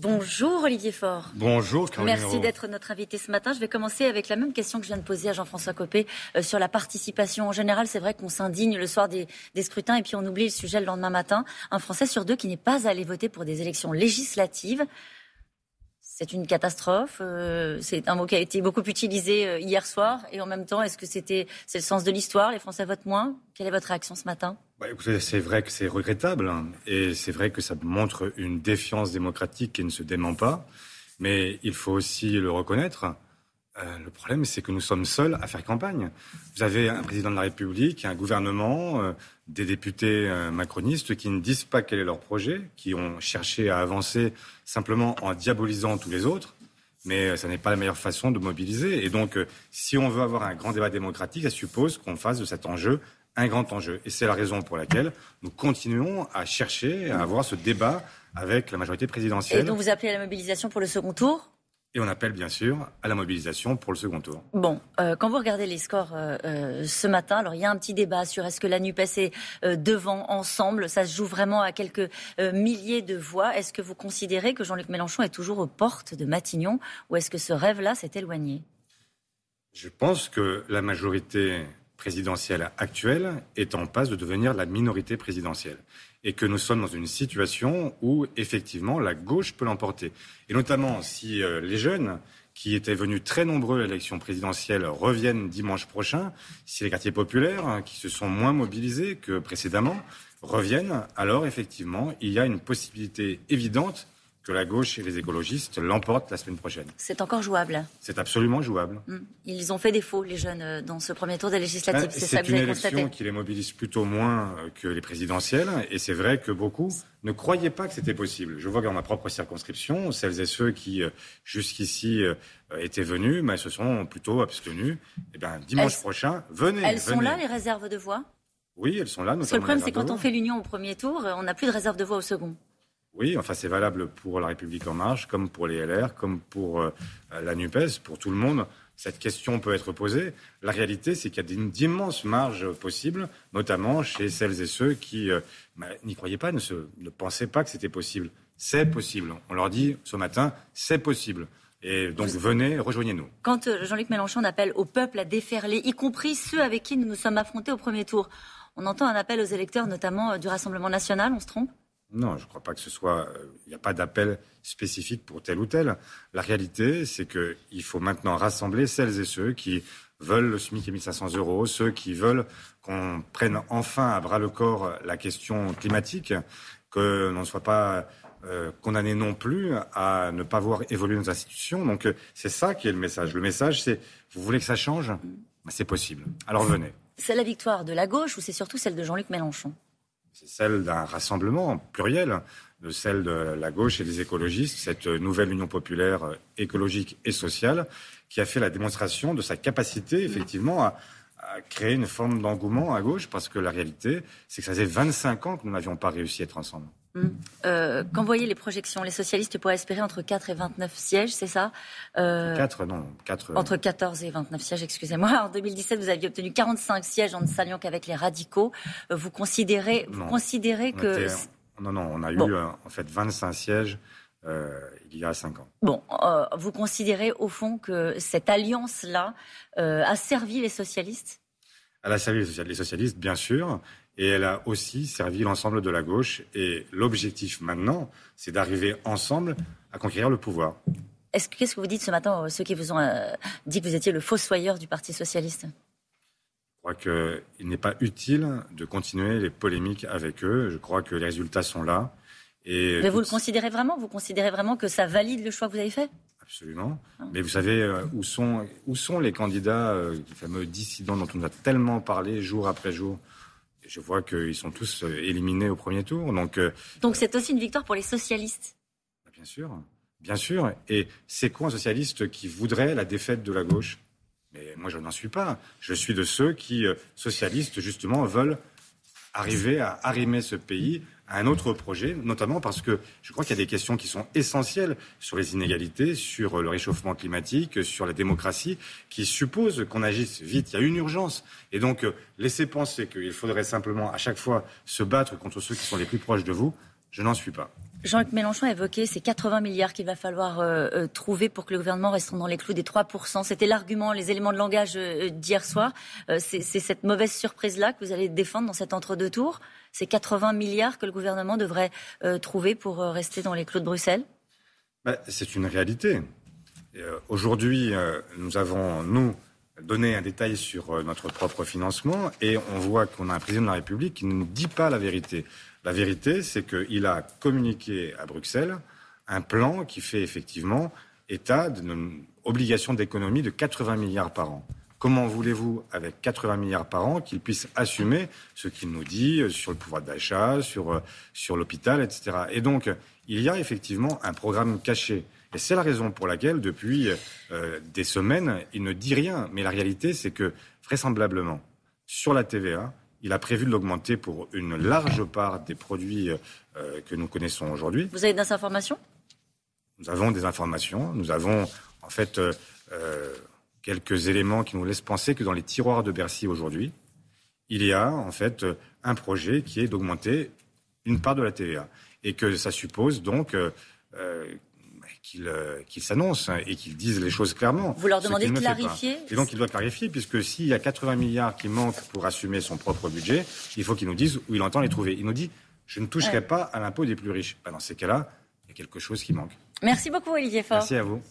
Bonjour Olivier Faure. Bonjour Caroline Merci d'être notre invité ce matin. Je vais commencer avec la même question que je viens de poser à Jean-François Copé euh, sur la participation. En général, c'est vrai qu'on s'indigne le soir des, scrutins et puis on oublie le sujet le lendemain matin. Un Français sur deux qui n'est pas allé voter pour des élections législatives. C'est une catastrophe. Euh, c'est un mot qui a été beaucoup utilisé euh, hier soir. Et en même temps, est-ce que c'était c'est le sens de l'histoire Les Français votent moins? Quelle est votre réaction ce matin? Bah, c'est vrai que c'est regrettable hein, et c'est vrai que ça montre une défiance démocratique qui ne se dément pas. Mais il faut aussi le reconnaître. Euh, le problème, c'est que nous sommes seuls à faire campagne. Vous avez un président de la République, un gouvernement, euh, des députés euh, macronistes qui ne disent pas quel est leur projet, qui ont cherché à avancer simplement en diabolisant tous les autres. Mais ça n'est pas la meilleure façon de mobiliser. Et donc, si on veut avoir un grand débat démocratique, ça suppose qu'on fasse de cet enjeu un grand enjeu. Et c'est la raison pour laquelle nous continuons à chercher à avoir ce débat avec la majorité présidentielle. Et donc vous appelez à la mobilisation pour le second tour? Et on appelle bien sûr à la mobilisation pour le second tour. Bon, euh, quand vous regardez les scores euh, euh, ce matin, alors il y a un petit débat sur est-ce que la NUPES est devant ensemble. Ça se joue vraiment à quelques milliers de voix. Est-ce que vous considérez que Jean-Luc Mélenchon est toujours aux portes de Matignon ou est-ce que ce rêve-là s'est éloigné? Je pense que la majorité présidentielle actuelle est en passe de devenir la minorité présidentielle. Et que nous sommes dans une situation où, effectivement, la gauche peut l'emporter. Et notamment si euh, les jeunes qui étaient venus très nombreux à l'élection présidentielle reviennent dimanche prochain, si les quartiers populaires, hein, qui se sont moins mobilisés que précédemment, reviennent, alors effectivement, il y a une possibilité évidente que la gauche et les écologistes l'emportent la semaine prochaine. C'est encore jouable. C'est absolument jouable. Hmm. Ils ont fait défaut, les jeunes, euh, dans ce premier tour des législatives. Ben, c'est ça que constaté. Une élection qui les mobilise plutôt moins euh, que les présidentielles. Et c'est vrai que beaucoup ne croyaient pas que c'était possible. Je vois que dans ma propre circonscription, celles et ceux qui, euh, jusqu'ici, étaient venus, mais ben, se sont plutôt abstenus. Et eh ben, dimanche prochain, venez. Elles sont là, les réserves de voix? Oui, elles sont là. Parce que le problème, c'est quand on fait l'union au premier tour, on n'a plus de réserve de voix au second. Oui, enfin c'est valable pour La République en marche, comme pour les LR, comme pour euh, la NUPES, pour tout le monde. Cette question peut être posée. La réalité, c'est qu'il y a d'immenses marges possibles, notamment chez celles et ceux qui euh, bah, n'y croyaient pas, ne, ne pensaient pas que c'était possible. C'est possible. On leur dit ce matin, c'est possible. Et donc venez, rejoignez-nous. Quand euh, Jean-Luc Mélenchon appelle au peuple à déferler, y compris ceux avec qui nous nous sommes affrontés au premier tour, on entend un appel aux électeurs, notamment du Rassemblement national, on se trompe? Non, je ne crois pas que ce soit. Euh, il n'y a pas d'appel spécifique pour tel ou tel. La réalité, c'est qu'il faut maintenant rassembler celles et ceux qui veulent le SMIC et 1500 euros, ceux qui veulent qu'on prenne enfin à bras le corps la question climatique, que l'on ne soit pas euh, condamné non plus à ne pas voir évoluer nos institutions. Donc euh, c'est ça qui est le message. Le message, c'est vous voulez que ça change? Ben, C'est possible. Alors venez. C'est la victoire de la gauche ou c'est surtout celle de Jean-Luc Mélenchon? C'est celle d'un rassemblement pluriel, de celle de la gauche et des écologistes, cette nouvelle union populaire euh, écologique et sociale, qui a fait la démonstration de sa capacité, effectivement, à, créer une forme d'engouement à gauche, parce que la réalité, c'est que ça faisait 25 ans que nous n'avions pas réussi à être ensemble. Euh, quand vous voyez les projections, les socialistes pourraient espérer entre 4 et 29 sièges, c'est ça? 4, euh, non. 4, entre 14 et 29 sièges, excusez-moi. En 2017, vous aviez obtenu 45 sièges en ne s'alliant qu'avec les radicaux. Euh, vous considérez, vous considérez que... non, non, on a eu en fait 25 sièges il y a 5 ans. Bon, vous considérez au fond que cette alliance-là a servi les socialistes? Elle a servi les socialistes, bien sûr et elle a aussi servi l'ensemble de la gauche. Et l'objectif maintenant, c'est d'arriver ensemble à conquérir le pouvoir. Qu'est-ce que vous dites ce matin, euh, ceux qui vous ont euh, dit que vous étiez le fossoyeur du Parti socialiste? Je crois qu'il n'est pas utile de continuer les polémiques avec eux. Je crois que les résultats sont là. Et Mais vous le considérez vraiment? Vous considérez vraiment que ça valide le choix que vous avez fait? Absolument. Ah. Mais vous savez euh, où, sont, où sont les candidats, les fameux dissidents dont on a tellement parlé jour après jour? Je vois qu'ils sont tous euh, éliminés au premier tour. Donc, euh, donc c'est aussi une victoire pour les socialistes. Bah, bien sûr, bien sûr. Et c'est quoi un socialiste qui voudrait la défaite de la gauche? Mais moi, je n'en suis pas. Je suis de ceux qui, euh, socialistes, justement, veulent arriver à arrimer ce pays un autre projet, notamment parce que je crois qu'il y a des questions qui sont essentielles sur les inégalités, sur le réchauffement climatique, sur la démocratie, qui supposent qu'on agisse vite. Il y a une urgence. Et donc, euh, laisser penser qu'il faudrait simplement à chaque fois se battre contre ceux qui sont les plus proches de vous, Je n'en suis pas. Jean-Luc Mélenchon a évoqué ces 80 milliards qu'il va falloir euh, euh, trouver pour que le gouvernement reste dans les clous des 3%. C'était l'argument, les éléments de langage euh, d'hier soir. c'est cette mauvaise surprise-là que vous allez défendre dans cet entre-deux tours Ces 80 milliards que le gouvernement devrait trouver pour rester dans les clous de Bruxelles bah, C'est une réalité. Aujourd'hui, nous avons, nous, donné un détail sur notre propre financement et on voit qu'on a un président de la République qui ne nous dit pas la vérité. La vérité, c'est qu'il a communiqué à Bruxelles un plan qui fait effectivement état d'une obligation d'économie de 80 milliards par an. Comment voulez-vous, avec 80 milliards par an, qu'il puisse assumer ce qu'il nous dit sur le pouvoir d'achat, sur, sur l'hôpital, etc. Et donc, il y a effectivement un programme caché. Et c'est la raison pour laquelle, depuis euh, des semaines, il ne dit rien. Mais la réalité, c'est que, vraisemblablement, sur la TVA, il a prévu de l'augmenter pour une large part des produits euh, que nous connaissons aujourd'hui. Vous avez des informations? Nous avons des informations. Nous avons en fait euh, euh, quelques éléments qui nous laissent penser que dans les tiroirs de Bercy aujourd'hui, il y a en fait un projet qui est d'augmenter une part de la TVA et que ça suppose donc euh, qu'ils s'annoncent et qu'ils disent les choses clairement. Vous leur demandez de clarifier Et donc il doit clarifier, puisque s'il y a 80 milliards qui manquent pour assumer son propre budget, il faut qu'il nous dise où il entend les trouver. Il nous dit je ne toucherai pas à l'impôt des plus riches. Ben, dans ces cas-là, il y a quelque chose qui manque. Merci beaucoup Olivier Faure. Merci à vous.